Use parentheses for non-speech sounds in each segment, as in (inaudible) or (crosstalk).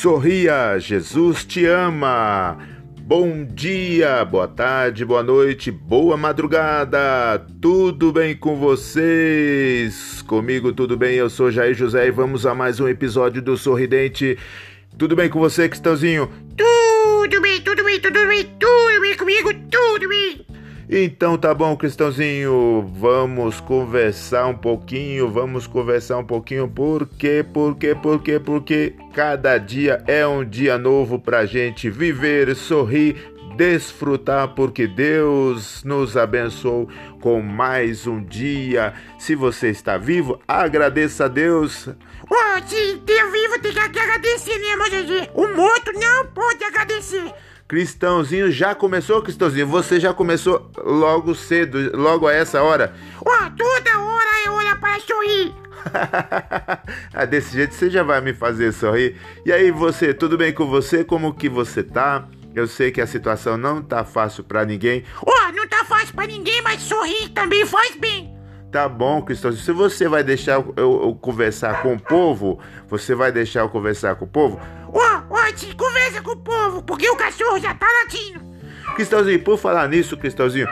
Sorria, Jesus te ama. Bom dia, boa tarde, boa noite, boa madrugada. Tudo bem com vocês? Comigo tudo bem? Eu sou Jair José e vamos a mais um episódio do Sorridente. Tudo bem com você, Cristãozinho? Tudo bem, tudo bem, tudo bem, tudo bem comigo, tudo bem. Então tá bom, Cristãozinho, vamos conversar um pouquinho, vamos conversar um pouquinho, por quê, por quê, por quê, porque cada dia é um dia novo pra gente viver, sorrir, desfrutar, porque Deus nos abençoou com mais um dia. Se você está vivo, agradeça a Deus. Oh, se ter vivo tem que agradecer, né, meu O morto não pode agradecer. Cristãozinho já começou, Cristãozinho? Você já começou logo cedo, logo a essa hora? Oh, toda hora é hora para sorrir. (laughs) ah, desse jeito você já vai me fazer sorrir. E aí, você, tudo bem com você? Como que você tá? Eu sei que a situação não tá fácil para ninguém. Oh, não tá fácil para ninguém, mas sorrir também faz bem. Tá bom, Cristãozinho. Se você vai deixar eu, eu, conversar com o povo, você vai deixar eu conversar com o povo? Oh, conversa com o povo, porque o cachorro já tá latindo. Cristãozinho, por falar nisso, Cristãozinho,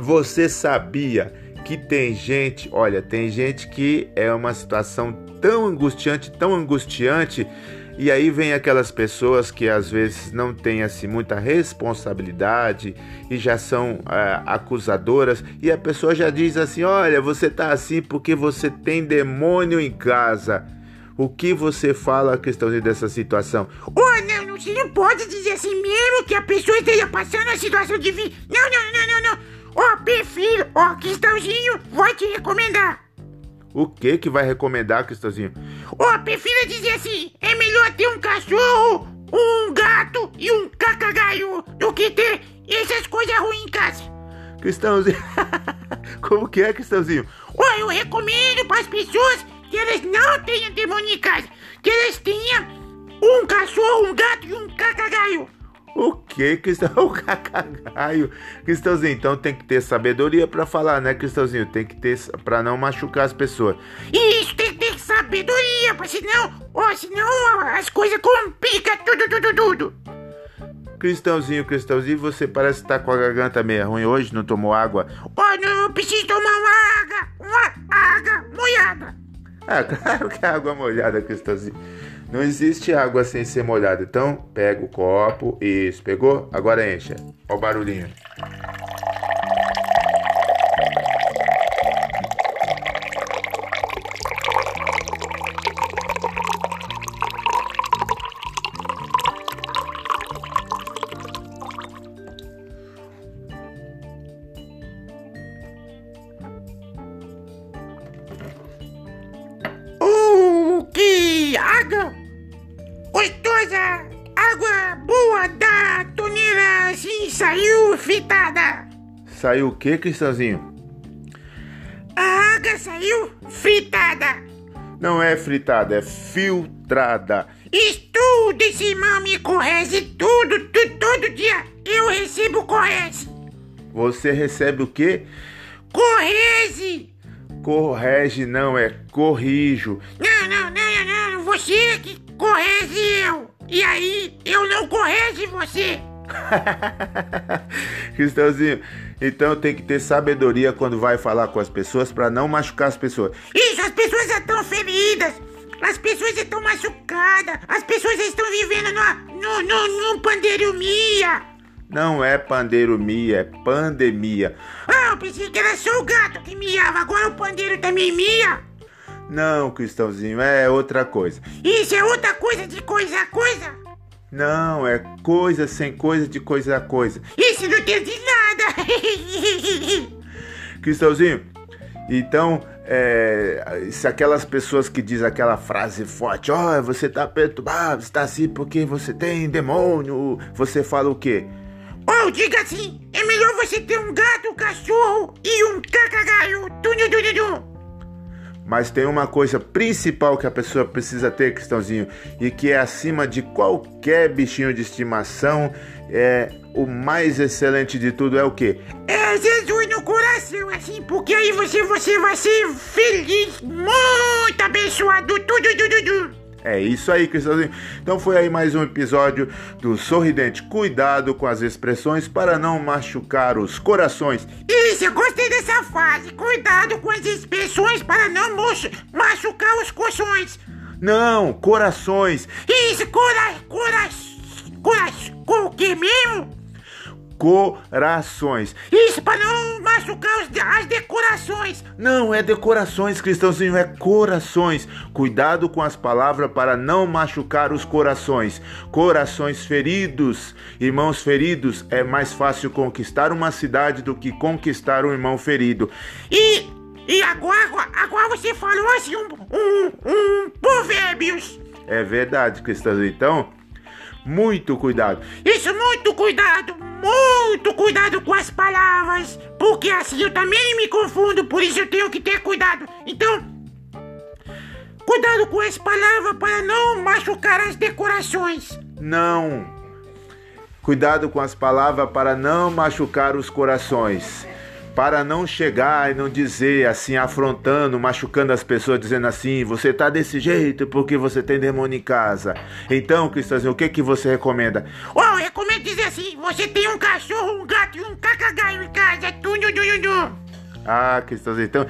você sabia que tem gente, olha, tem gente que é uma situação tão angustiante, tão angustiante e aí vem aquelas pessoas que às vezes não têm assim muita responsabilidade e já são é, acusadoras e a pessoa já diz assim: "Olha, você tá assim porque você tem demônio em casa". O que você fala questão dessa situação? Oh, não, não, não pode dizer assim mesmo que a pessoa esteja passando a situação de. Não, não, não, não, não. Oh, perfil, ó, oh, Cristãozinho, vou te recomendar. O que que vai recomendar, Cristãozinho? Oh, prefiro dizer assim, é melhor ter um cachorro, um gato e um cacagaio do que ter essas coisas ruins em casa. Cristãozinho, (laughs) como que é, Cristãozinho? Oh, eu recomendo para as pessoas que elas não tenham demônio em casa, que elas tenham um cachorro, um gato e um cacagaio. O que, Cristão? (laughs) O cacagaio. Cristãozinho, então tem que ter sabedoria para falar, né, Cristãozinho? Tem que ter para não machucar as pessoas. Isso, tem que ter sabedoria, porque senão, ó, senão as coisas complicam tudo, tudo, tudo. Cristãozinho, Cristãozinho, você parece estar tá com a garganta meio ruim hoje, não tomou água? Ó, não, eu preciso tomar uma água, uma água molhada. Ah, (laughs) claro que é água molhada, Cristãozinho. Não existe água sem ser molhada. Então, pega o copo. Isso, pegou? Agora encha. Olha o barulhinho. Água! gostosa! Água boa da torneira assim saiu fritada! Saiu o que, Cristãozinho? A água saiu fritada! Não é fritada, é filtrada. Estudo esse me correge tudo, tudo, todo dia eu recebo correge. Você recebe o quê? Correge! Correge não, é corrijo. Não, não, não, não, não, você que corrige eu! E aí, eu não corrige você! (laughs) Cristãozinho, então tem que ter sabedoria quando vai falar com as pessoas para não machucar as pessoas. Isso, as pessoas já estão feridas, as pessoas estão machucadas, as pessoas estão vivendo numa, no, no, no pandemia. Não é pandemia, é pandemia. Ah, eu pensei que era só o gato que miava, agora o pandeiro também mia. Não, Cristãozinho, é outra coisa. Isso é outra coisa de coisa a coisa? Não, é coisa sem coisa de coisa a coisa. Isso não entendi nada. (laughs) Cristãozinho, então, é, se aquelas pessoas que dizem aquela frase forte, ó, oh, você tá perturbado, está assim porque você tem demônio, você fala o quê? Ou oh, diga assim, é melhor você ter um gato, um cachorro e um cacagaio. Mas tem uma coisa principal que a pessoa precisa ter, Cristãozinho, e que é acima de qualquer bichinho de estimação, é o mais excelente de tudo é o quê? É Jesus no coração, assim, porque aí você, você vai ser feliz, muito abençoado, tudo, tudo, tudo. É isso aí, Cristãozinho. Então foi aí mais um episódio do Sorridente. Cuidado com as expressões para não machucar os corações. Isso, eu gostei dessa frase. Cuidado com as expressões para não machucar os corações. Não, corações. Isso, cora, cora, cora, com o que mesmo? Corações. Isso, para não machucar os, as decorações. Não é decorações, cristãozinho, é corações. Cuidado com as palavras para não machucar os corações. Corações feridos, irmãos feridos, é mais fácil conquistar uma cidade do que conquistar um irmão ferido. E e agora, agora você falou assim um, um, um provérbios. É verdade, cristãozinho. Então, muito cuidado. Isso, muito cuidado, muito cuidado com as palavras, porque assim eu também me confundo, por isso eu tenho que ter cuidado. Então, cuidado com as palavras para não machucar as decorações. Não. Cuidado com as palavras para não machucar os corações para não chegar e não dizer assim, afrontando, machucando as pessoas, dizendo assim, você tá desse jeito porque você tem demônio em casa. Então, Cristãozinho, o que que você recomenda? Oh, eu recomendo dizer assim, você tem um cachorro, um gato e um cacagaio em casa, tudo, tudo, tudo. Ah, Cristãozinho, então,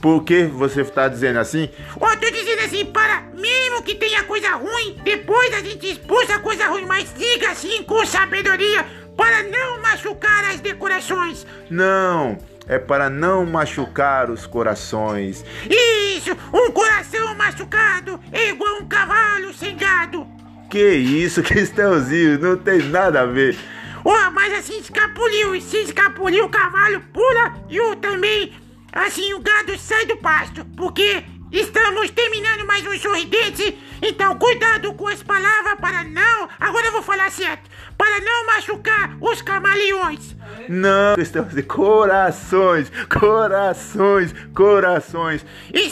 por que você está dizendo assim? Oh, tô dizendo assim, para, mesmo que tenha coisa ruim, depois a gente expulsa a coisa ruim, mas diga assim com sabedoria, para não machucar as decorações. Não, é para não machucar os corações. Isso, um coração machucado é igual um cavalo sem gado. Que isso, (laughs) Cristãozinho, não tem nada a ver. Oh, mas assim escapuliu, e se escapuliu o cavalo pula e o também, assim o gado sai do pasto, porque Estamos terminando mais um sorridente, então cuidado com as palavras para não. Agora eu vou falar certo. Para não machucar os camaleões. Não, estamos de corações, corações, corações.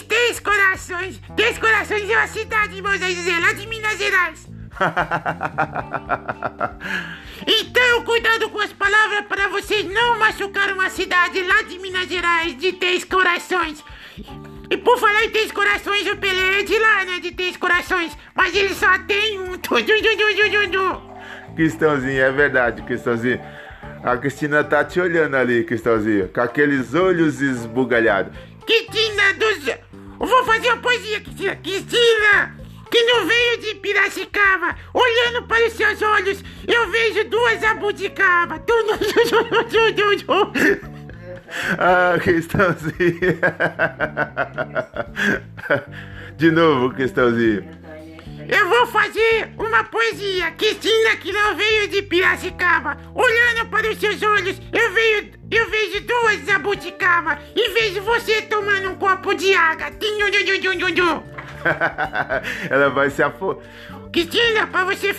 Três corações. Três corações é uma cidade, vamos dizer, lá de Minas Gerais. (laughs) então, cuidado com as palavras para vocês não machucar uma cidade lá de Minas Gerais de Três Corações. E por falar em três corações, o Pelé é de lá, né? De três corações. Mas ele só tem um. Cristãozinho, é verdade, Cristãozinho. A Cristina tá te olhando ali, Cristãozinho, com aqueles olhos esbugalhados. Cristina dos. Eu vou fazer uma poesia, Cristina. Cristina, que não veio de Piracicaba, olhando para os seus olhos, eu vejo duas abuticabas. (laughs) Ah, Cristãozinho. (laughs) De novo, Cristãozinho. Eu vou fazer uma poesia. Cristina que não veio de Piracicaba. Olhando para os seus olhos, eu vejo, eu vejo duas jabuticaba e vejo você tomando um copo de água. (laughs) Ela vai se afogar. Cristina, para você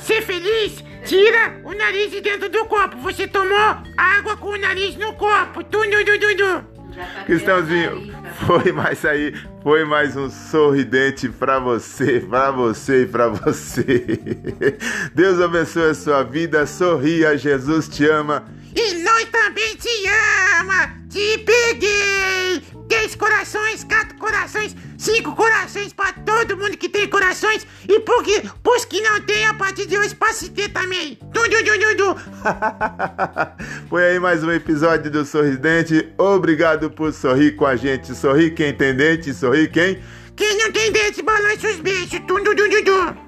ser feliz, tira o nariz de dentro do copo. Você tomou água com o nariz no copo. Tudo, tudo, tudo. Cristãozinho, foi mais aí, foi mais um sorridente para você, para você e para você. Deus abençoe a sua vida, sorria, Jesus te ama. E nós também te ama, te peguei. Dez corações, quatro corações, cinco corações para todo mundo que tem corações e porque, pros que não tem, a partir de hoje passa ter também. Tudo, tudo, tudo. Foi aí mais um episódio do Sorridente. Obrigado por sorrir com a gente. Sorri quem tem dente, sorri quem? Quem não tem dente, balança os beijos. Tudo, tudo, tudo.